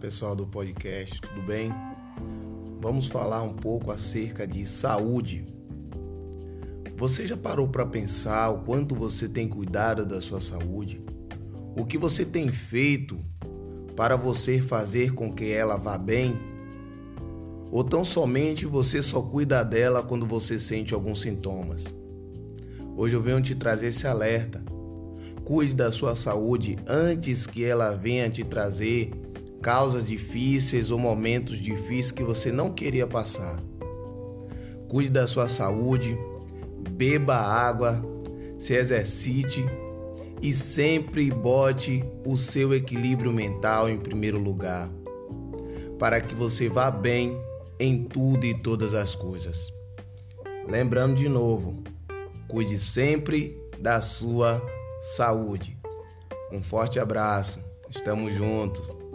pessoal do podcast, tudo bem? Vamos falar um pouco acerca de saúde. Você já parou para pensar o quanto você tem cuidado da sua saúde? O que você tem feito para você fazer com que ela vá bem? Ou tão somente você só cuida dela quando você sente alguns sintomas? Hoje eu venho te trazer esse alerta. Cuide da sua saúde antes que ela venha te trazer causas difíceis ou momentos difíceis que você não queria passar. Cuide da sua saúde, beba água, se exercite e sempre bote o seu equilíbrio mental em primeiro lugar, para que você vá bem em tudo e todas as coisas. Lembrando de novo, cuide sempre da sua saúde. Um forte abraço, estamos juntos.